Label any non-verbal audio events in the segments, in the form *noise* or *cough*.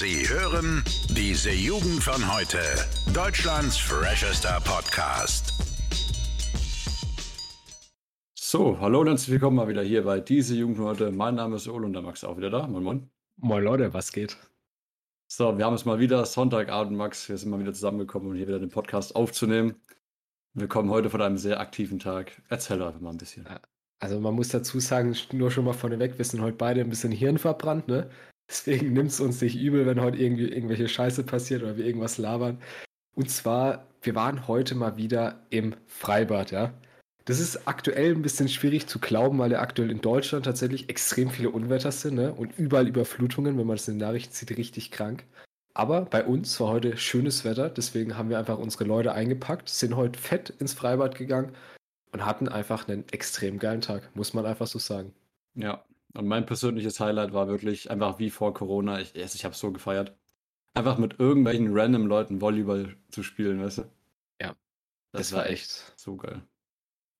Sie hören diese Jugend von heute. Deutschlands freshester Podcast. So, hallo und herzlich willkommen mal wieder hier bei diese Jugend von heute. Mein Name ist Ole und der Max ist auch wieder da. Moin, moin. Moin Leute, was geht? So, wir haben es mal wieder Sonntagabend, Max. Wir sind mal wieder zusammengekommen, um hier wieder den Podcast aufzunehmen. Wir kommen heute von einem sehr aktiven Tag. Erzähl einfach mal ein bisschen. Also man muss dazu sagen, nur schon mal vorneweg, wir sind heute beide ein bisschen Hirn verbrannt, ne? Deswegen nimmt es uns nicht übel, wenn heute irgendwie irgendwelche Scheiße passiert oder wir irgendwas labern. Und zwar, wir waren heute mal wieder im Freibad, ja. Das ist aktuell ein bisschen schwierig zu glauben, weil ja aktuell in Deutschland tatsächlich extrem viele Unwetter sind, ne? Und überall Überflutungen, wenn man das in den Nachrichten sieht, richtig krank. Aber bei uns war heute schönes Wetter, deswegen haben wir einfach unsere Leute eingepackt, sind heute fett ins Freibad gegangen und hatten einfach einen extrem geilen Tag, muss man einfach so sagen. Ja, und mein persönliches Highlight war wirklich einfach wie vor Corona. Ich, ich habe so gefeiert. Einfach mit irgendwelchen random Leuten Volleyball zu spielen, weißt du? Ja, Das, das war echt so geil.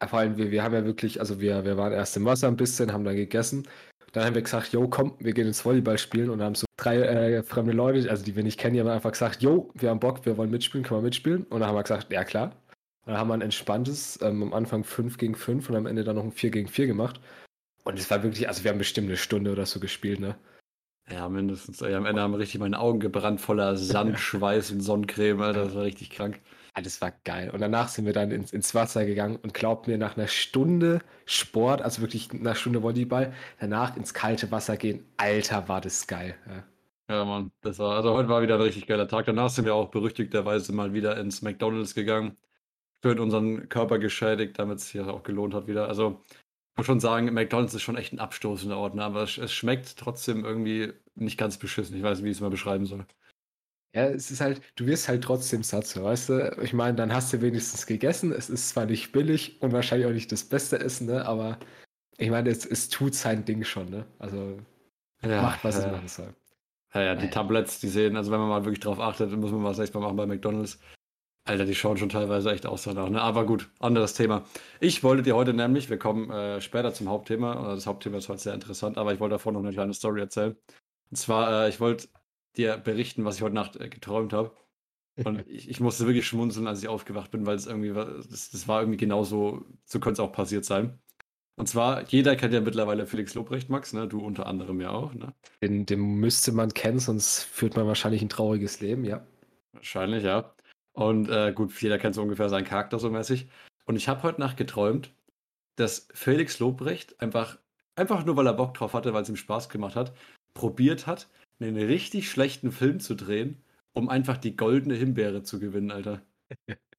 Vor allem, wir, wir haben ja wirklich, also wir, wir waren erst im Wasser ein bisschen, haben dann gegessen. Dann haben wir gesagt, yo, komm, wir gehen ins Volleyball spielen und haben so drei äh, fremde Leute, also die wir nicht kennen, die haben einfach gesagt, yo, wir haben Bock, wir wollen mitspielen, können wir mitspielen? Und dann haben wir gesagt, ja klar. Und dann haben wir ein entspanntes, ähm, am Anfang 5 gegen 5 und am Ende dann noch ein 4 gegen 4 gemacht. Und es war wirklich, also wir haben bestimmt eine Stunde oder so gespielt, ne? Ja, mindestens. Ey, am Ende haben richtig meine Augen gebrannt voller *laughs* Sand, Schweiß und Sonnencreme, Alter. Das war richtig krank. Ah, das war geil. Und danach sind wir dann ins, ins Wasser gegangen und glaubt mir, nach einer Stunde Sport, also wirklich nach einer Stunde Volleyball, danach ins kalte Wasser gehen, Alter, war das geil. Ja. Ja, Mann. Das war, also heute war wieder ein richtig geiler Tag. Danach sind wir auch berüchtigterweise mal wieder ins McDonalds gegangen. Schön unseren Körper geschädigt, damit es sich auch gelohnt hat wieder. Also, muss schon sagen, McDonalds ist schon echt ein abstoßender Ort, ne? aber es, es schmeckt trotzdem irgendwie nicht ganz beschissen. Ich weiß nicht, wie ich es mal beschreiben soll. Ja, es ist halt, du wirst halt trotzdem satt, weißt du? Ich meine, dann hast du wenigstens gegessen. Es ist zwar nicht billig und wahrscheinlich auch nicht das beste Essen, ne? Aber ich meine, es, es tut sein Ding schon, ne? Also macht, was es ja. machen soll. Ja, ja, die. Tablets, die sehen, also wenn man mal wirklich drauf achtet, dann muss man was echt mal machen bei McDonalds. Alter, die schauen schon teilweise echt aus danach, ne? Aber gut, anderes Thema. Ich wollte dir heute nämlich, wir kommen äh, später zum Hauptthema, oder das Hauptthema ist heute sehr interessant, aber ich wollte davor noch eine kleine Story erzählen. Und zwar, äh, ich wollte dir berichten, was ich heute Nacht äh, geträumt habe. Und *laughs* ich, ich musste wirklich schmunzeln, als ich aufgewacht bin, weil es irgendwie, war- das, das war irgendwie genauso, so könnte es auch passiert sein. Und zwar, jeder kennt ja mittlerweile Felix Lobrecht, Max, ne? Du unter anderem ja auch, ne? Den, den müsste man kennen, sonst führt man wahrscheinlich ein trauriges Leben, ja. Wahrscheinlich, ja. Und äh, gut, jeder kennt so ungefähr seinen Charakter so mäßig. Und ich habe heute Nacht geträumt, dass Felix Lobrecht einfach, einfach nur weil er Bock drauf hatte, weil es ihm Spaß gemacht hat, probiert hat, einen richtig schlechten Film zu drehen, um einfach die goldene Himbeere zu gewinnen, Alter. *laughs*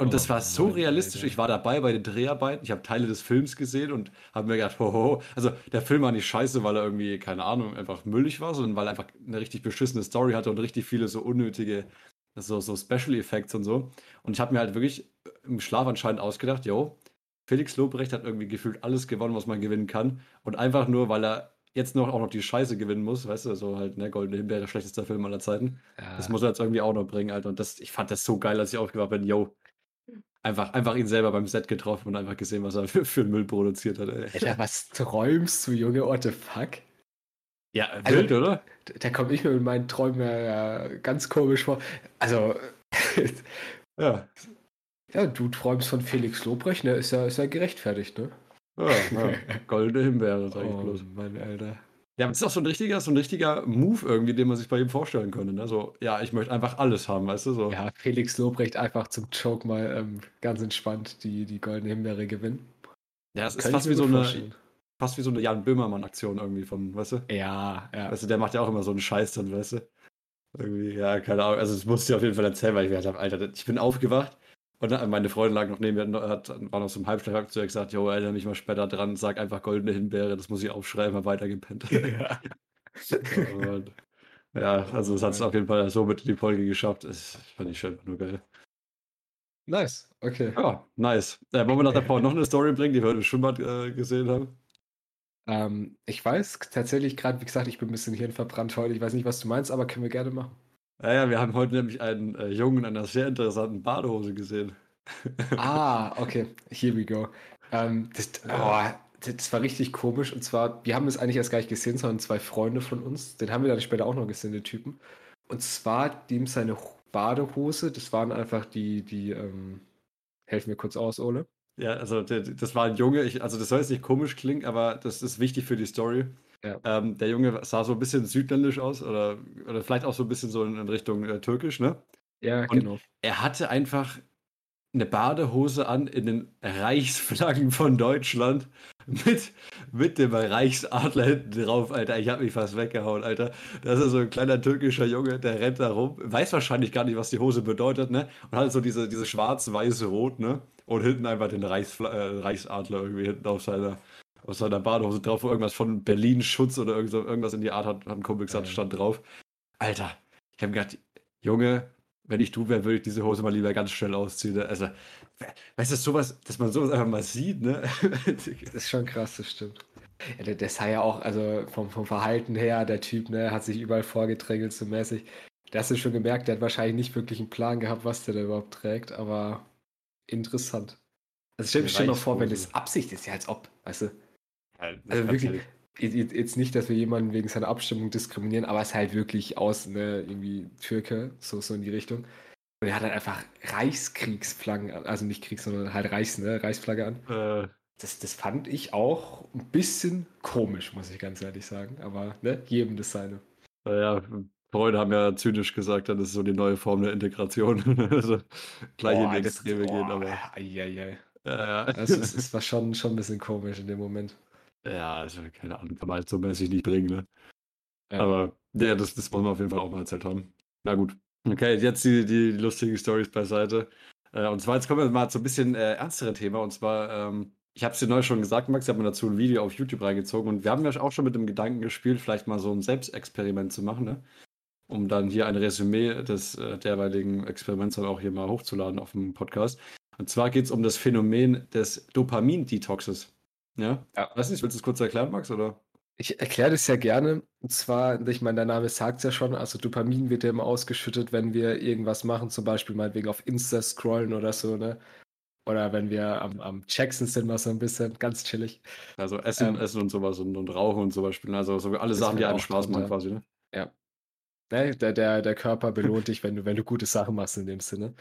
Und das Oh war so Mann, realistisch. Alter. Ich war dabei bei den Dreharbeiten, ich habe Teile des Films gesehen und habe mir gedacht, hoho. Also der Film war nicht scheiße, weil er irgendwie, keine Ahnung, einfach müllig war, sondern weil er einfach eine richtig beschissene Story hatte und richtig viele so unnötige, so, so Special Effects und so. Und ich habe mir halt wirklich im Schlaf anscheinend ausgedacht, yo, Felix Lobrecht hat irgendwie gefühlt alles gewonnen, was man gewinnen kann. Und einfach nur, weil er jetzt noch auch noch die Scheiße gewinnen muss, weißt du, so halt, ne, Goldene Himbeere, schlechtester Film aller Zeiten. ja. Das muss er jetzt irgendwie auch noch bringen, Alter. Und das, ich fand das so geil, als ich aufgewacht bin. Yo, einfach, einfach ihn selber beim Set getroffen und einfach gesehen, was er *laughs* für, für einen Müll produziert hat. Ey. Alter, was träumst du, Junge? What the fuck? Ja, Also- wild, oder? Da, komme ich mir mit meinen Träumen ja, ja ganz komisch vor. Also, *laughs* Ja. ja, du träumst von Felix Lobrecht, ne? Ist ja, ist ja gerechtfertigt, ne? ja, ja. *laughs* Goldene Himbeere, sag ich bloß. Mann, Alter. Ja, aber das ist auch so ein richtiger, so ein richtiger Move irgendwie, den man sich bei ihm vorstellen könnte. Ne? So, ja, ich möchte einfach alles haben, weißt du? So. Ja, Felix Lobrecht einfach zum Joke mal ähm, ganz entspannt die, die goldene Himbeere gewinnen. Ja, es ist fast wie, so eine. Fast wie so eine Jan Böhmermann-Aktion irgendwie von, weißt du? Ja, ja. Weißt du, der macht ja auch immer so einen Scheiß dann, weißt du? Irgendwie, ja, keine Ahnung. Also, das musste ich auf jeden Fall erzählen, weil ich mir gedacht habe, Alter, ich bin aufgewacht und meine Freundin lag noch neben mir, hat, war noch so im Halbschlaf, zu ihr gesagt, jo, erinnere mich mal später dran, sag einfach goldene Himbeere, das muss ich aufschreiben, hab weitergepennt. *laughs* ja. Oh Mann. ja, also, es hat es auf jeden Fall so mit in die Folge geschafft. Das fand ich schon nur geil. Nice, okay. Ja, nice. Äh, wollen wir nach der Pause noch eine Story bringen, die wir heute im Schwimmbad äh, gesehen haben? Ähm, ich weiß tatsächlich gerade, wie gesagt, ich bin ein bisschen hirnverbrannt heute. Ich weiß nicht, was du meinst, aber können wir gerne machen. Ja, ja, wir haben heute nämlich einen äh, Jungen in einer sehr interessanten Badehose gesehen. *laughs* Ah, okay. Here we go. Ähm, das, oh, das war richtig komisch. Und zwar, wir haben es eigentlich erst gar nicht gesehen, sondern zwei Freunde von uns, den haben wir dann später auch noch gesehen, den Typen. Und zwar dem seine Badehose, das waren einfach die, die, ähm, helfen mir kurz aus, Ole. Ja, also der, das war ein Junge, ich, also das soll jetzt nicht komisch klingen, aber das ist wichtig für die Story. Ja. Ähm, der Junge sah so ein bisschen südländisch aus oder, oder vielleicht auch so ein bisschen so in, in Richtung äh, türkisch, ne? Ja, Und genau. er hatte einfach eine Badehose an in den Reichsflaggen von Deutschland mit, mit dem Reichsadler hinten drauf, Alter. Ich hab mich fast weggehauen, Alter. Das ist so ein kleiner türkischer Junge, der rennt da rum, weiß wahrscheinlich gar nicht, was die Hose bedeutet, ne? Und hat so diese, diese schwarz-weiß-rot, ne? Und hinten einfach den Reichsfla äh, Reichsadler irgendwie hinten auf seiner, auf seiner Badehose drauf, wo irgendwas von Berlin Schutz oder irgend so, irgendwas in die Art hat, hat ein Kumpel gesagt, stand drauf. Alter, ich hab gedacht, Junge, wenn ich du wäre, würde ich diese Hose mal lieber ganz schnell ausziehen. ne? Also, we- weißt du, sowas, dass man sowas einfach mal sieht, ne? Das ist schon krass, das stimmt. Ja, der, der sah ja auch, also vom, vom Verhalten her, der Typ, ne, hat sich überall vorgedrängelt, so mäßig. Da hast du schon gemerkt, der hat wahrscheinlich nicht wirklich einen Plan gehabt, was der da überhaupt trägt, aber interessant. Also stell, stell dir mal vor, wenn das Absicht ist, ja, als ob, weißt du. Also Also wirklich, jetzt jetzt nicht, dass wir jemanden wegen seiner Abstimmung diskriminieren, aber es ist halt wirklich aus, ne, irgendwie Türke, so, so in die Richtung. Und er hat halt einfach Reichskriegsflaggen an, also nicht Kriegs, sondern halt Reichs, ne, Reichsflagge an. Äh, Das, das fand ich auch ein bisschen komisch, muss ich ganz ehrlich sagen. Aber ne, jedem das seine. naja, Freunde haben ja zynisch gesagt, das ist so die neue Form der Integration. *laughs* also gleich in die das- Extreme gehen, boah, aber. ei, ei, ei. Ja, Das, *laughs* ist, das war schon, schon ein bisschen komisch in dem Moment. Ja, also keine Ahnung, kann man halt so mäßig nicht bringen, ne? Ja. Aber ja, das, das muss man auf jeden Fall auch mal erzählt haben. Na gut. Okay, jetzt die, die lustigen Stories beiseite. Äh, und zwar, jetzt kommen wir mal zu ein bisschen äh, ernsteren Thema. Und zwar, ähm, ich habe es dir neu schon gesagt, Max, ich habe mir dazu ein Video auf YouTube reingezogen. Und wir haben ja auch schon mit dem Gedanken gespielt, vielleicht mal so ein Selbstexperiment zu machen, ne? Um dann hier ein Resümee des äh, derweiligen Experiments dann auch hier mal hochzuladen auf dem Podcast. Und zwar geht es um das Phänomen des Dopamin-Detoxes. Ja? Ja. Weiß nicht, willst du es kurz erklären, Max? Oder? Ich erkläre das ja gerne. Und zwar, ich meine, der Name sagt es ja schon, also Dopamin wird ja immer ausgeschüttet, wenn wir irgendwas machen, zum Beispiel meinetwegen auf Insta scrollen oder so, ne? Oder wenn wir am, am Jackson sind, mal so ein bisschen ganz chillig. Also Essen, Ähm, Essen und sowas und, und Rauchen und zum Beispiel. Also so alle Sachen, die einem Spaß machen quasi, ne? Ne? Der, der, der Körper belohnt dich, wenn du, wenn du gute Sachen machst in dem Sinne.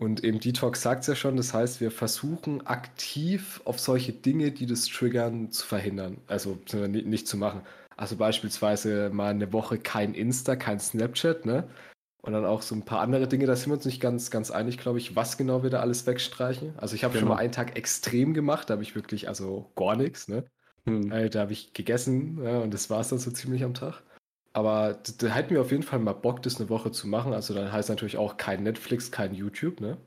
Und eben Detox sagt es ja schon, das heißt, wir versuchen aktiv auf solche Dinge, die das triggern, zu verhindern. Also nicht zu machen. Also beispielsweise mal eine Woche kein Insta, kein Snapchat, ne? Und dann auch so ein paar andere Dinge, da sind wir uns nicht ganz, ganz einig, glaube ich, was genau wir da alles wegstreichen. Also ich habe schon Genau. mal einen Tag extrem gemacht, da habe ich wirklich, also gar nichts, ne? Hm. Äh, da habe ich gegessen ja, und das war es dann so ziemlich am Tag. Aber da hätten wir auf jeden Fall mal Bock, das eine Woche zu machen. Also dann heißt natürlich auch kein Netflix, kein YouTube, ne?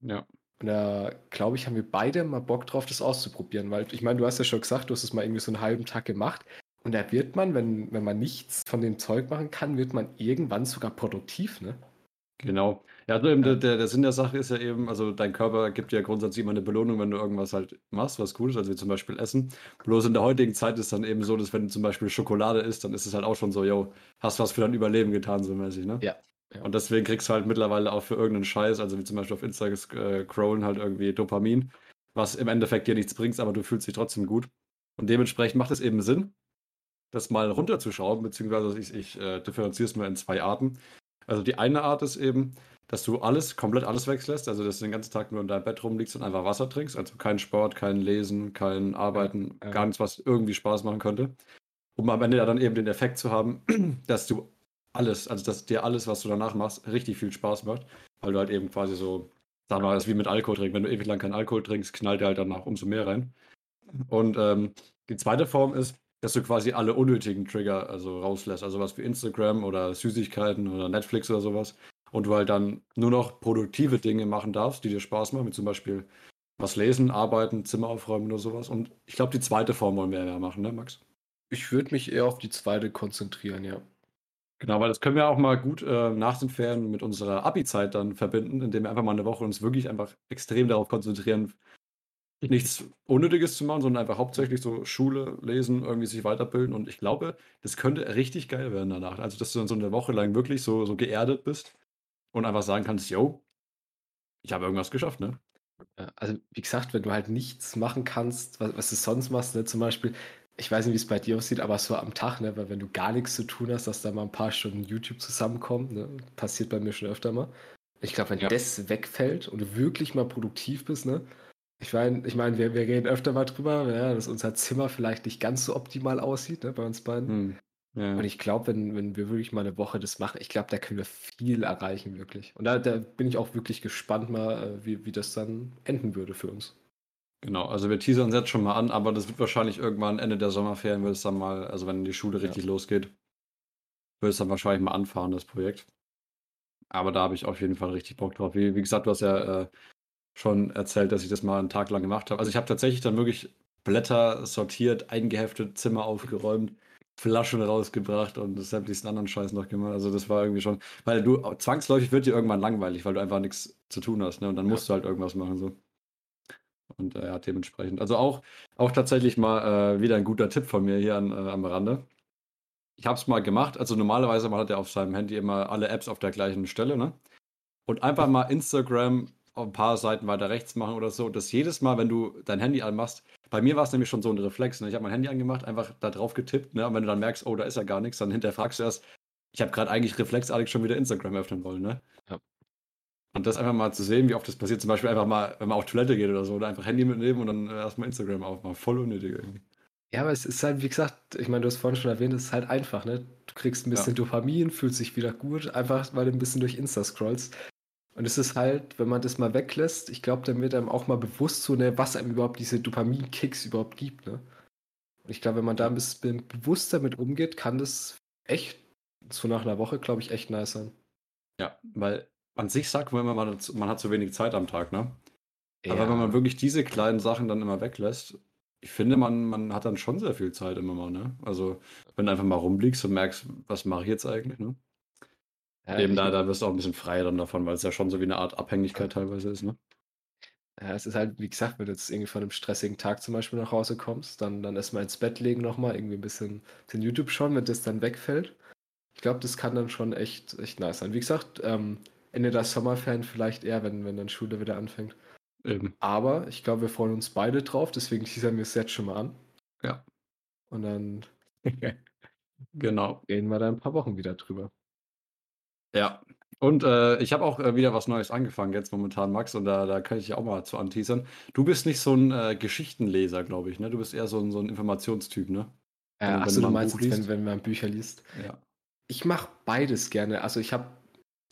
Ja. Und da glaube ich, haben wir beide mal Bock drauf, das auszuprobieren. Weil ich meine, du hast ja schon gesagt, du hast es mal irgendwie so einen halben Tag gemacht. Und da wird man, wenn, wenn man nichts von dem Zeug machen kann, wird man irgendwann sogar produktiv, ne? Genau. Ja, also eben Ja. der, der, Sinn der Sache ist ja eben, also dein Körper gibt dir ja grundsätzlich immer eine Belohnung, wenn du irgendwas halt machst, was cool ist, also wie zum Beispiel Essen. Bloß in der heutigen Zeit ist dann eben so, dass wenn du zum Beispiel Schokolade isst, dann ist es halt auch schon so, yo, hast was für dein Überleben getan, so mäßig, ne? Ja, ja. Und deswegen kriegst du halt mittlerweile auch für irgendeinen Scheiß, also wie zum Beispiel auf Insta äh, scrollen halt irgendwie Dopamin, was im Endeffekt dir nichts bringt, aber du fühlst dich trotzdem gut. Und dementsprechend macht es eben Sinn, das mal runterzuschrauben, beziehungsweise ich, ich äh, differenziere es mal in zwei Arten. Also die eine Art ist eben, dass du alles, komplett alles weglässt, also dass du den ganzen Tag nur in deinem Bett rumliegst und einfach Wasser trinkst, also kein Sport, kein Lesen, kein Arbeiten, Ja, ja. gar nichts, was irgendwie Spaß machen könnte. Um am Ende ja dann eben den Effekt zu haben, *clears throat* dass du alles, also dass dir alles, was du danach machst, richtig viel Spaß macht, weil du halt eben quasi so, sagen wir mal, das ist wie mit Alkohol trinken. Wenn du ewig lang keinen Alkohol trinkst, knallt dir halt danach umso mehr rein. Und ähm, die zweite Form ist, dass du quasi alle unnötigen Trigger also rauslässt, also was wie Instagram oder Süßigkeiten oder Netflix oder sowas. Und du halt dann nur noch produktive Dinge machen darfst, die dir Spaß machen, wie zum Beispiel was lesen, arbeiten, Zimmer aufräumen oder sowas. Und ich glaube, die zweite Form wollen wir ja machen, ne, Max? Ich würde mich eher auf die zweite konzentrieren, ja. Genau, weil das können wir auch mal gut äh, nach den Ferien mit unserer Abi-Zeit dann verbinden, indem wir einfach mal eine Woche uns wirklich einfach extrem darauf konzentrieren, nichts Unnötiges zu machen, sondern einfach hauptsächlich so Schule, Lesen, irgendwie sich weiterbilden. Und ich glaube, das könnte richtig geil werden danach. Also, dass du dann so eine Woche lang wirklich so, so geerdet bist und einfach sagen kannst, yo, ich habe irgendwas geschafft, ne? Also wie gesagt, wenn du halt nichts machen kannst, was, was du sonst machst, ne, zum Beispiel, ich weiß nicht, wie es bei dir aussieht, aber so am Tag, ne, weil wenn du gar nichts zu tun hast, dass da mal ein paar Stunden YouTube zusammenkommen, ne, passiert bei mir schon öfter mal. Ich glaube, wenn Ja. das wegfällt und du wirklich mal produktiv bist, ne, ich meine, ich mein, wir, wir reden öfter mal drüber, ja, dass unser Zimmer vielleicht nicht ganz so optimal aussieht, ne, bei uns beiden. Hm. Ja. Und ich glaube, wenn, wenn wir wirklich mal eine Woche das machen, ich glaube, da können wir viel erreichen, wirklich. Und da, da bin ich auch wirklich gespannt mal, äh, wie, wie das dann enden würde für uns. Genau, also wir teasern es jetzt schon mal an, aber das wird wahrscheinlich irgendwann Ende der Sommerferien, wird es dann mal, also wenn die Schule Ja. richtig losgeht, wird es dann wahrscheinlich mal anfahren, das Projekt. Aber da habe ich auf jeden Fall richtig Bock drauf. Wie, wie gesagt, du hast ja äh, schon erzählt, dass ich das mal einen Tag lang gemacht habe. Also ich habe tatsächlich dann wirklich Blätter sortiert, eingeheftet, Zimmer aufgeräumt, Flaschen rausgebracht und sämtlichsten anderen Scheiß noch gemacht. Also das war irgendwie schon, weil du zwangsläufig wird dir irgendwann langweilig, weil du einfach nichts zu tun hast, ne? Und dann Ja. musst du halt irgendwas machen so. Und äh, ja, dementsprechend. Also auch, auch tatsächlich mal äh, wieder ein guter Tipp von mir hier an, äh, am Rande. Ich habe es mal gemacht. Also normalerweise man hat er auf seinem Handy immer alle Apps auf der gleichen Stelle, ne? Und einfach mal Instagram ein paar Seiten weiter rechts machen oder so. Dass jedes Mal, wenn du dein Handy anmachst, bei mir war es nämlich schon so ein Reflex. Ne? Ich habe mein Handy angemacht, einfach da drauf getippt, ne? Und wenn du dann merkst, oh, da ist ja gar nichts, dann hinterfragst du erst, ich habe gerade eigentlich reflexartig schon wieder Instagram öffnen wollen, ne? Ja. Und das einfach mal zu sehen, wie oft das passiert, zum Beispiel einfach mal, wenn man auf Toilette geht oder so, oder einfach Handy mitnehmen und dann erstmal Instagram aufmachen. Voll unnötig irgendwie. Ja, aber es ist halt, wie gesagt, ich meine, du hast vorhin schon erwähnt, es ist halt einfach, ne? Du kriegst ein bisschen Dopamin, fühlst dich wieder gut, einfach weil du ein bisschen durch Insta scrollst. Und es ist halt, wenn man das mal weglässt, ich glaube, dann wird einem auch mal bewusst so, ne, was einem überhaupt diese Dopamin-Kicks überhaupt gibt, ne? Und ich glaube, wenn man da ein bisschen bewusster mit umgeht, kann das echt, so nach einer Woche, glaube ich, echt nice sein. Ja, weil an sich sagt man immer, man hat, zu wenig Zeit am Tag, ne? Aber Ja. wenn man wirklich diese kleinen Sachen dann immer weglässt, ich finde, man, man hat dann schon sehr viel Zeit immer mal, ne? Also, wenn du einfach mal rumliegst und merkst, was mache ich jetzt eigentlich, ne? Ja, Eben da, da wirst du auch ein bisschen freier dann davon, weil es ja schon so wie eine Art Abhängigkeit teilweise ist, ne? Ja, es ist halt, wie gesagt, wenn du jetzt irgendwie von einem stressigen Tag zum Beispiel nach Hause kommst, dann, dann erstmal ins Bett legen nochmal, irgendwie ein bisschen, bisschen YouTube schauen, wenn das dann wegfällt. Ich glaube, das kann dann schon echt, echt nice sein. Wie gesagt, ähm, Ende der Sommerferien vielleicht eher, wenn, wenn dann Schule wieder anfängt. Eben. Aber ich glaube, wir freuen uns beide drauf, deswegen teasern wir es jetzt schon mal an. Ja. Und dann *laughs* Genau. reden wir da in ein paar Wochen wieder drüber. Ja. Und äh, ich habe auch äh, wieder was Neues angefangen jetzt momentan, Max, und da, da kann ich dich auch mal zu anteasern. Du bist nicht so ein äh, Geschichtenleser, glaube ich, ne? Du bist eher so ein, so ein Informationstyp, ne? Äh, Wenn- wenn achso, du man ein meinst, wenn, wenn man Bücher liest. Ja. Ich mache beides gerne. Also ich habe,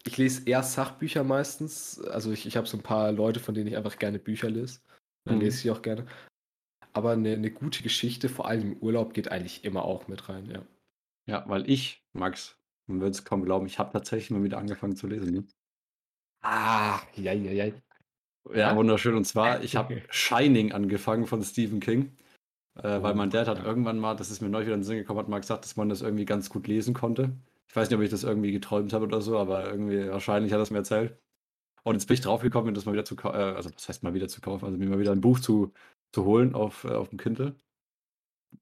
ich lese eher Sachbücher meistens. Also ich, ich habe so ein paar Leute, von denen ich einfach gerne Bücher lese. Dann Mhm. lese ich auch gerne. Aber eine, eine gute Geschichte, vor allem im Urlaub, geht eigentlich immer auch mit rein, ja. Ja, weil ich, Max, man wird es kaum glauben, ich habe tatsächlich mal wieder angefangen zu lesen, ne? Ah, ja, ja, ja. Ja, wunderschön. Und zwar, ich habe *laughs* Shining angefangen von Stephen King. Äh, weil Oh, mein Dad hat ja. irgendwann mal, das ist mir neulich wieder in den Sinn gekommen, hat mal gesagt, dass man das irgendwie ganz gut lesen konnte. Ich weiß nicht, ob ich das irgendwie geträumt habe oder so, aber irgendwie wahrscheinlich hat er es mir erzählt. Und jetzt bin ich drauf gekommen, mir das mal wieder zu kaufen, äh, also was heißt mal wieder zu kaufen, also mir mal wieder ein Buch zu, zu holen auf, äh, auf dem Kindle.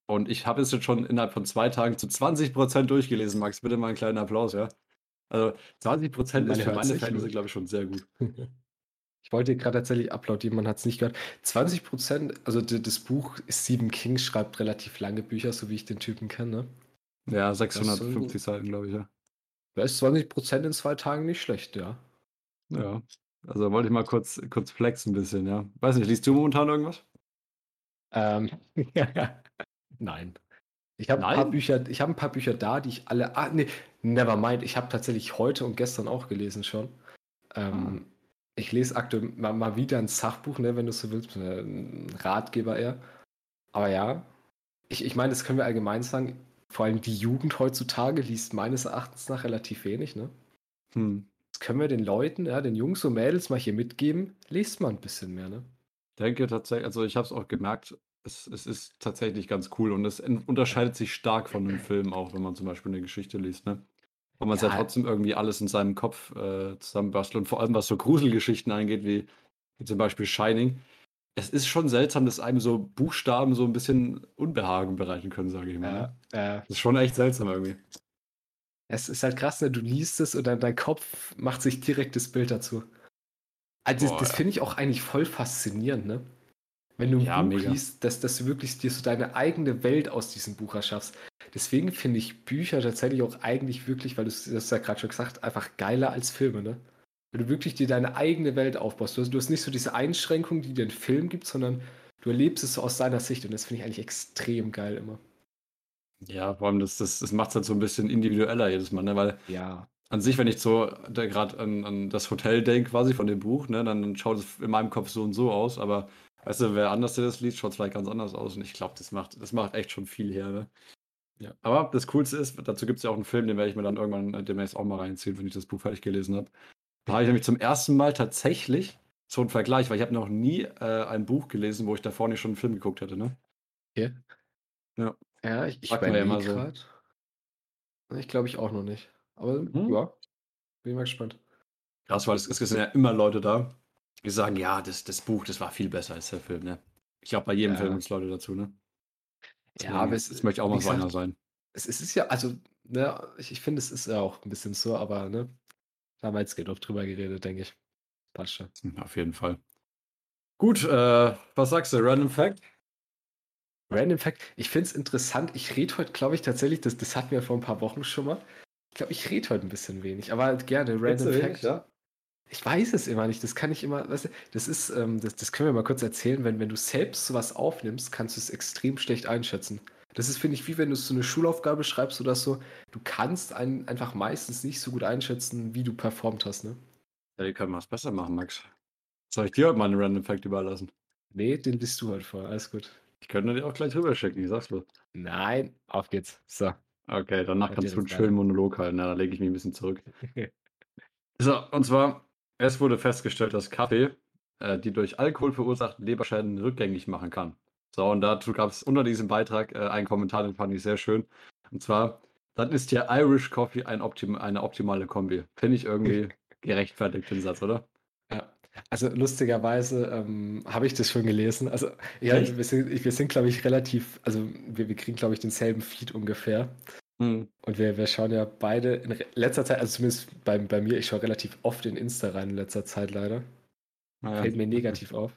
Und ich habe es jetzt schon innerhalb von zwei Tagen zu 20% durchgelesen, Max. Bitte mal einen kleinen Applaus, ja. Also 20% ist Man für meine Verhältnisse, glaube ich, schon sehr gut. *laughs* Ich wollte gerade tatsächlich applaudieren, man hat es nicht gehört. 20 Prozent, also das Buch, Stephen King schreibt relativ lange Bücher, so wie ich den Typen kenne. Ne? Ja, soll 650 Seiten, glaube ich, ja. Da ist 20 Prozent in zwei Tagen nicht schlecht, ja. Ja. Also wollte ich mal kurz, kurz flexen ein bisschen, ja. Weiß nicht, liest du momentan irgendwas? Ähm, *laughs* Nein. Ich habe ein paar? Bücher, ich habe ein paar Bücher da, die ich alle. Ah, nee, never mind. Ich habe tatsächlich heute und gestern auch gelesen schon. Ähm, Ich lese aktuell mal, mal wieder ein Sachbuch, ne, wenn du so willst, äh, ein Ratgeber eher. Aber ja, ich, ich meine, das können wir allgemein sagen. Vor allem die Jugend heutzutage liest meines Erachtens nach relativ wenig, ne? Hm. Das können wir den Leuten, ja, den Jungs und Mädels mal hier mitgeben. Lest mal ein bisschen mehr, ne? denke tatsächlich, also ich habe es auch gemerkt, es, es ist tatsächlich ganz cool und es unterscheidet sich stark von einem *clears throat* Film auch, wenn man zum Beispiel eine Geschichte liest, ne? Weil man es ja. Ja. trotzdem irgendwie alles in seinem Kopf äh, zusammenbastelt und vor allem was so Gruselgeschichten angeht, wie, wie zum Beispiel Shining. Es ist schon seltsam, dass einem so Buchstaben so ein bisschen Unbehagen bereiten können, sage ich mal. ne? äh, Das ist schon echt seltsam irgendwie. es ist halt krass, ne? Du liest es und dann dein Kopf macht sich direkt das Bild dazu. Also Boah, das, das finde ich auch eigentlich voll faszinierend, ne? Wenn du ein ja, Buch mega. liest, dass, dass du wirklich dir so deine eigene Welt aus diesem Buch erschaffst. Deswegen finde ich Bücher tatsächlich auch eigentlich wirklich, weil du das ja gerade schon gesagt einfach geiler als Filme, ne? Wenn du wirklich dir deine eigene Welt aufbaust. Du hast, du hast nicht so diese Einschränkungen, die dir ein Film gibt, sondern du erlebst es so aus seiner Sicht und das finde ich eigentlich extrem geil immer. Ja, vor allem das, das, das macht es halt so ein bisschen individueller jedes Mal, ne? Weil ja. an sich, wenn ich so gerade an, an das Hotel denke, quasi von dem Buch, ne, dann schaut es in meinem Kopf so und so aus, aber weißt du, wer anders das liest, schaut es vielleicht ganz anders aus und ich glaube, das macht, das macht echt schon viel her, ne? Ja. Aber das Coolste ist, dazu gibt es ja auch einen Film, den werde ich mir dann irgendwann äh, demnächst auch mal reinziehen, wenn ich das Buch fertig gelesen habe. Da habe ich nämlich zum ersten Mal tatsächlich so einen Vergleich, weil ich habe noch nie äh, ein Buch gelesen, wo ich davor nicht schon einen Film geguckt hätte, ne? Okay. Ja. Ja, ich, ich ja immer so. Ich glaube ich auch noch nicht. Aber hm? ja, bin mal gespannt. Krass, weil es, es sind ja immer Leute da, die sagen, ja, das, das Buch, das war viel besser als der Film, ne? Ich glaube, bei jedem ja. Film gibt es Leute dazu, ne? ja, aber es, es möchte auch mal so einer sein. Es, es, ist ja, also, ne, ich, ich finde, es ist ja auch ein bisschen so, aber, ne, da haben wir jetzt genug drüber geredet, denke ich. Passt schon. Auf jeden Fall. Gut, äh, was sagst du? Random Fact? Random Fact. Ich finde es interessant. Ich rede heute, glaube ich, tatsächlich, das, das hatten wir vor ein paar Wochen schon mal. Ich glaube, ich rede heute ein bisschen wenig, aber halt gerne. Random Fact. Wenig, ja? Ich weiß es immer nicht. Das kann ich immer, weißt du, das ist, ähm, das, das können wir mal kurz erzählen. Wenn, wenn du selbst sowas aufnimmst, kannst du es extrem schlecht einschätzen. Das ist, finde ich, wie wenn du so eine Schulaufgabe schreibst oder so. Du kannst einen einfach meistens nicht so gut einschätzen, wie du performt hast, ne? Ja, die können wir es besser machen, Max. Soll ich dir heute mal einen Random Fact überlassen? Nee, den liest du heute vor. Alles gut. Ich könnte dir auch gleich rüberschicken, ich sag's bloß. Nein, auf geht's. So. Okay, danach kannst du einen schönen Monolog halten. Na, da lege ich mich ein bisschen zurück. *laughs* so, und zwar, es wurde festgestellt, dass Kaffee äh, die durch Alkohol verursachten Leberschäden rückgängig machen kann. So, und dazu gab es unter diesem Beitrag äh, einen Kommentar, den fand ich sehr schön. Und zwar, dann ist ja Irish Coffee ein Optim eine optimale Kombi. Finde ich irgendwie *laughs* gerechtfertigt, den Satz, oder? Also lustigerweise ähm, habe ich das schon gelesen. Also ja, wir sind, wir sind glaube ich, relativ, also wir, wir kriegen, glaube ich, denselben Feed ungefähr. Mhm. Und wir, wir schauen ja beide in letzter Zeit, also zumindest bei, bei mir, ich schaue relativ oft in Insta rein in letzter Zeit leider. Naja. Fällt mir negativ auf.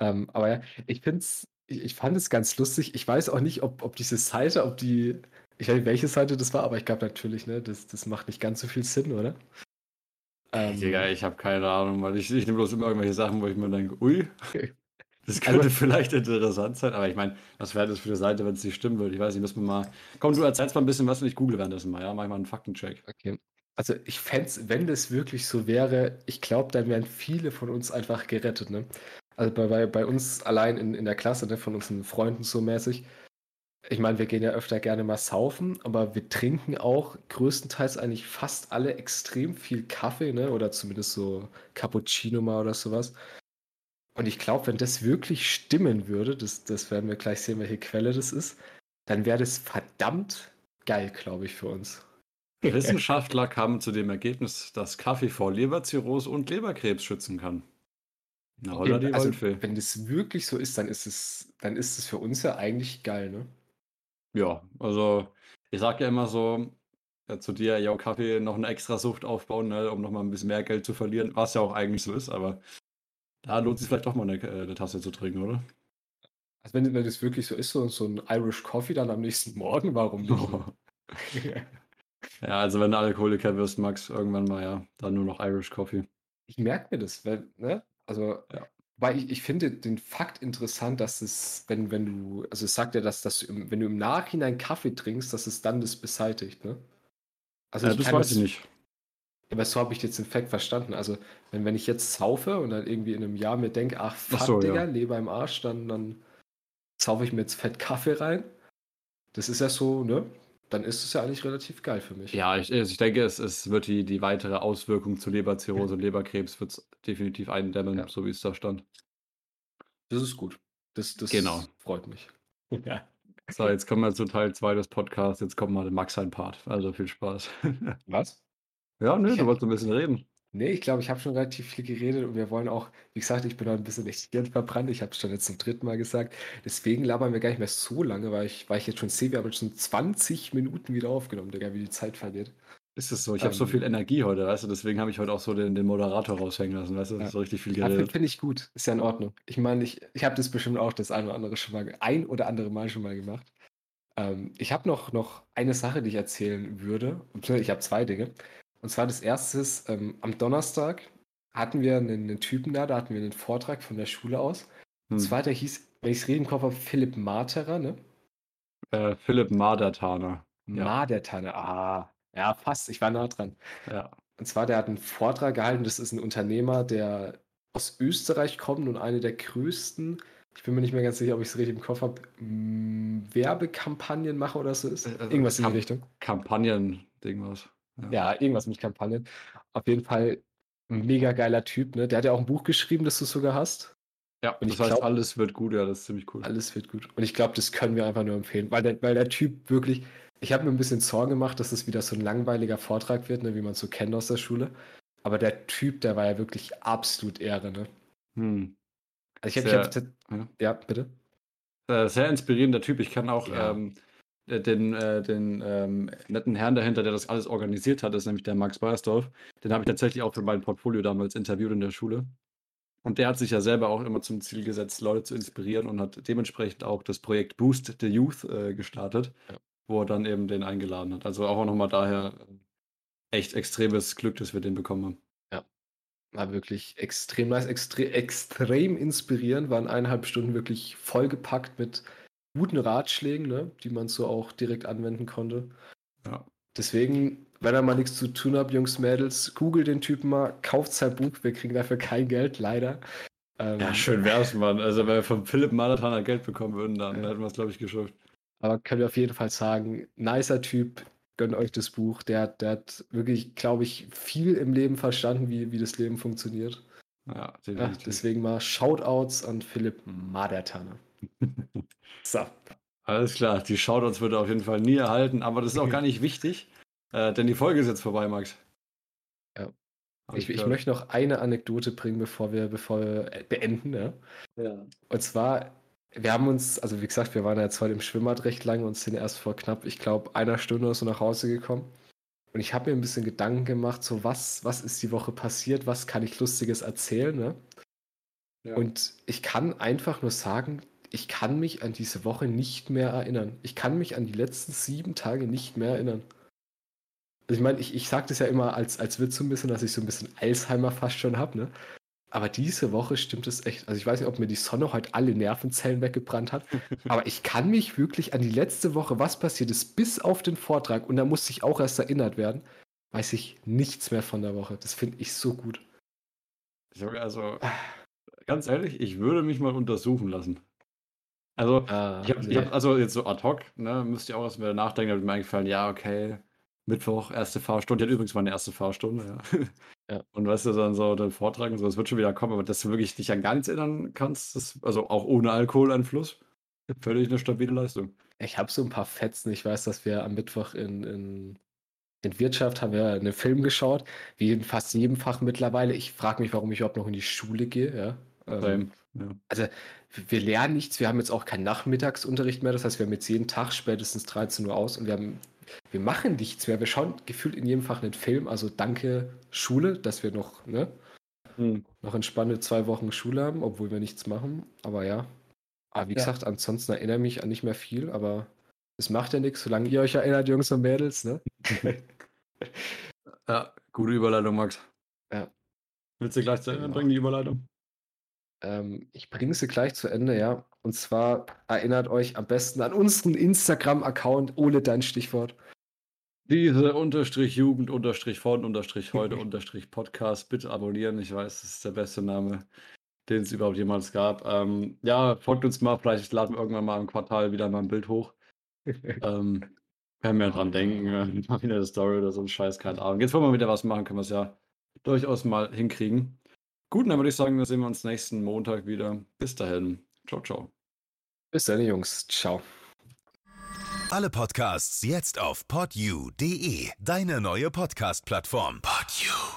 Ähm, aber ja, ich finde es, ich, ich, fand es ganz lustig. Ich weiß auch nicht, ob, ob diese Seite, ob die, ich weiß nicht, welche Seite das war, aber ich glaube natürlich, ne, das, das macht nicht ganz so viel Sinn, oder? Ähm, Digga, ich habe keine Ahnung, weil ich, ich nehme bloß immer irgendwelche Sachen, wo ich mir denke, ui, das könnte also, vielleicht interessant sein, aber ich meine, was wäre das für eine Seite, wenn es nicht stimmen würde? Ich weiß nicht, müssen wir mal. Komm, du erzählst mal ein bisschen was und ich google währenddessen mal, ja? Mach mal einen Faktencheck. Okay. Also ich fände es, wenn das wirklich so wäre, ich glaube, dann wären viele von uns einfach gerettet, ne? Also bei, bei, bei uns allein in, in der Klasse, ne, von unseren Freunden so mäßig, ich meine, wir gehen ja öfter gerne mal saufen, aber wir trinken auch größtenteils eigentlich fast alle extrem viel Kaffee, ne? Oder zumindest so Cappuccino mal oder sowas. Und ich glaube, wenn das wirklich stimmen würde, das, das werden wir gleich sehen, welche Quelle das ist, dann wäre das verdammt geil, glaube ich, für uns. *laughs* Wissenschaftler kamen zu dem Ergebnis, dass Kaffee vor Leberzirrhose und Leberkrebs schützen kann. Na, oder die also, wenn das wirklich so ist, dann ist es, dann ist es für uns ja eigentlich geil, ne? Ja, also ich sage ja immer so äh, zu dir, ja, Kaffee noch eine extra Sucht aufbauen, ne, um nochmal ein bisschen mehr Geld zu verlieren, was ja auch eigentlich so ist, aber da lohnt sich vielleicht doch mal eine, äh, eine Tasse zu trinken, oder? Also wenn, wenn das wirklich so ist, so, so ein Irish Coffee dann am nächsten *laughs* Morgen, warum nicht? *laughs* ja, also wenn du Alkoholiker wirst, Max, irgendwann mal ja, dann nur noch Irish Coffee. Ich merke mir das, weil, ne? Also ja. Weil ich, ich finde den Fakt interessant, dass es, wenn, wenn du, also es sagt ja, dass, dass du wenn du im Nachhinein Kaffee trinkst, dass es dann das beseitigt, ne? Also ja, das weiß ich nicht. Aber so habe ich jetzt den Fakt verstanden. Also, wenn, wenn ich jetzt saufe und dann irgendwie in einem Jahr mir denke, ach fuck, ach so, Digga, ja. Leber im Arsch, dann, dann saufe ich mir jetzt Fett Kaffee rein. Das ist ja so, ne? Dann ist es ja eigentlich relativ geil für mich. Ja, ich, also ich denke, es, es wird die, die weitere Auswirkung zu Leberzirrhose und Leberkrebs wird definitiv eindämmen, ja. so wie es da stand. Das ist gut. Das, das genau. freut mich. *laughs* Ja. So, jetzt kommen wir zu Teil 2 des Podcasts. Jetzt kommt mal Max sein Part. Also viel Spaß. *laughs* Was? Ja, nö, du wolltest ein bisschen reden. Nee, ich glaube, ich habe schon relativ viel geredet und wir wollen auch, wie gesagt, ich bin noch ein bisschen echt verbrannt. Ich habe es schon jetzt zum dritten Mal gesagt. Deswegen labern wir gar nicht mehr so lange, weil ich, weil ich jetzt schon sehe, wir haben schon 20 Minuten wieder aufgenommen, Digga, wie die Zeit vergeht. Ist es so? Ich habe so Ähm. viel Energie heute, weißt du, deswegen habe ich heute auch so den, den Moderator raushängen lassen, weißt du, Ja. so richtig viel Ja, finde geredet. find ich gut. Ist ja in Ordnung. Ich meine, ich, ich habe das bestimmt auch das ein oder andere schon mal, ein oder andere Mal schon mal gemacht. Ähm, ich habe noch, noch eine Sache, die ich erzählen würde. Ich habe zwei Dinge. Und zwar das erste ist, ähm, am Donnerstag hatten wir einen, einen Typen da, da hatten wir einen Vortrag von der Schule aus. Und Hm. zwar, der hieß, wenn ich es richtig im Kopf habe, Philipp Marterer, ne? Äh, Philipp Madertaner. Ja. Madertanne, ah, ja, fast, ich war nah dran. Ja. Und zwar, der hat einen Vortrag gehalten, das ist ein Unternehmer, der aus Österreich kommt und eine der größten, ich bin mir nicht mehr ganz sicher, ob ich es richtig im Kopf habe, Werbekampagnenmacher oder so ist. Äh, also Irgendwas in die Kamp- Richtung. Kampagnen-Ding was. Ja, irgendwas mit Kampagnen. Auf jeden Fall ein mega geiler Typ, ne? Der hat ja auch ein Buch geschrieben, das du sogar hast. Ja, Und das ich heißt, glaub- alles wird gut, ja, das ist ziemlich cool. Alles wird gut. Und ich glaube, das können wir einfach nur empfehlen, weil der, weil der Typ wirklich, ich habe mir ein bisschen Sorgen gemacht, dass es wieder so ein langweiliger Vortrag wird, ne, wie man es so kennt aus der Schule. Aber der Typ, der war ja wirklich absolut Ehre, ne? Hm. Also ich Sehr- habe, ja. ja, bitte. Äh, sehr inspirierender Typ. Ich kann auch Ja. ähm, äh, den, äh, den ähm, netten Herrn dahinter, der das alles organisiert hat, ist nämlich der Max Beiersdorf. Den habe ich tatsächlich auch für mein Portfolio damals interviewt in der Schule. Und der hat sich ja selber auch immer zum Ziel gesetzt, Leute zu inspirieren und hat dementsprechend auch das Projekt Boost the Youth äh, gestartet, Ja. wo er dann eben den eingeladen hat. Also auch nochmal daher äh, echt extremes Glück, dass wir den bekommen haben. War wirklich extrem nice, extre extrem inspirierend, waren eineinhalb Stunden wirklich vollgepackt mit guten Ratschlägen, ne, die man so auch direkt anwenden konnte. Ja. Deswegen, wenn ihr mal nichts zu tun habt, Jungs, Mädels, googelt den Typen mal, kauft sein Buch, wir kriegen dafür kein Geld, leider. Ähm, Ja, schön wär's, Mann. Also, wenn wir von Philipp Malatana Geld bekommen würden, dann Ja. hätten wir es, glaube ich, geschafft. Aber können wir auf jeden Fall sagen, nicer Typ, gönnt euch das Buch. Der, hat- der hat wirklich, glaube ich, viel im Leben verstanden, wie, wie das Leben funktioniert. Ja, Ja, deswegen mal Shoutouts an Philipp Madertaner. *laughs* So. Alles klar, die Shoutouts wird er auf jeden Fall nie erhalten, aber das ist auch *laughs* gar nicht wichtig, äh, denn die Folge ist jetzt vorbei, Max. Ja. Ich, ich möchte noch eine Anekdote bringen, bevor wir, bevor wir äh, beenden. Ja? Ja. Und zwar, wir haben uns, also wie gesagt, wir waren ja jetzt heute im Schwimmbad recht lange und sind erst vor knapp, ich glaube, einer Stunde oder so nach Hause gekommen. Und ich habe mir ein bisschen Gedanken gemacht, so was, was ist die Woche passiert, was kann ich Lustiges erzählen, ne? Ja. Und ich kann einfach nur sagen, ich kann mich an diese Woche nicht mehr erinnern. Ich kann mich an die letzten sieben Tage nicht mehr erinnern. Also ich meine, ich, ich sage das ja immer als, als Witz so ein bisschen, dass ich so ein bisschen Alzheimer fast schon habe, ne? Aber diese Woche stimmt es echt. Also ich weiß nicht, ob mir die Sonne heute alle Nervenzellen weggebrannt hat, *laughs* aber ich kann mich wirklich an die letzte Woche, was passiert ist, bis auf den Vortrag, und da musste ich auch erst erinnert werden, weiß ich nichts mehr von der Woche. Das finde ich so gut. Ich, also, ganz ehrlich, ich würde mich mal untersuchen lassen. Also, Ah, ich habe nee. hab, also jetzt so ad hoc, ne, müsst ihr auch erst mal nachdenken, da ist mir eingefallen, ja, okay, Mittwoch, erste Fahrstunde, ich hatte übrigens meine erste Fahrstunde, ja. Ja. *laughs* Und weißt du, dann so den Vortrag und so, das wird schon wieder kommen, aber dass du wirklich dich an gar nichts erinnern kannst, das, also auch ohne Alkoholeinfluss, völlig eine stabile Leistung. Ich habe so ein paar Fetzen. Ich weiß, dass wir am Mittwoch in, in, in Wirtschaft haben wir einen Film geschaut, wie in fast jedem Fach mittlerweile. Ich frage mich, warum ich überhaupt noch in die Schule gehe. Ja? Ähm, ja. wir lernen nichts. Wir haben jetzt auch keinen Nachmittagsunterricht mehr. Das heißt, wir haben jetzt jeden Tag spätestens 13 Uhr aus und wir haben, wir machen nichts mehr. Wir schauen gefühlt in jedem Fach einen Film. Also danke Schule, dass wir noch, ne, Hm. noch entspannte zwei Wochen Schule haben, obwohl wir nichts machen. Aber ja. Aber wie Ja. gesagt, ansonsten erinnere ich mich an nicht mehr viel, aber es macht ja nichts, solange ihr euch erinnert, Jungs und Mädels, ne? *laughs* Ja, gute Überleitung, Max. Ja. Willst du gleich zu Ende Genau. bringen, die Überleitung? Ähm, ich bringe sie gleich zu Ende, ja. Und zwar erinnert euch am besten an unseren Instagram-Account, Ole, dein Stichwort. Diese Unterstrich Jugend Unterstrich von Unterstrich *laughs* heute Unterstrich Podcast. Bitte abonnieren. Ich weiß, das ist der beste Name, den es überhaupt jemals gab. Ähm, ja, folgt uns mal. Vielleicht laden wir irgendwann mal im Quartal wieder mal ein Bild hoch. *laughs* ähm, werden wir dran denken. Mal wieder eine Story oder so ein Scheiß, keine Ahnung. Jetzt wollen wir wieder was machen, können wir es ja durchaus mal hinkriegen. Gut, dann würde ich sagen, dann sehen wir uns nächsten Montag wieder. Bis dahin. Ciao, ciao. Bis dann, Jungs. Ciao. Alle Podcasts jetzt auf podyou.de, deine neue Podcast-Plattform. Podyou.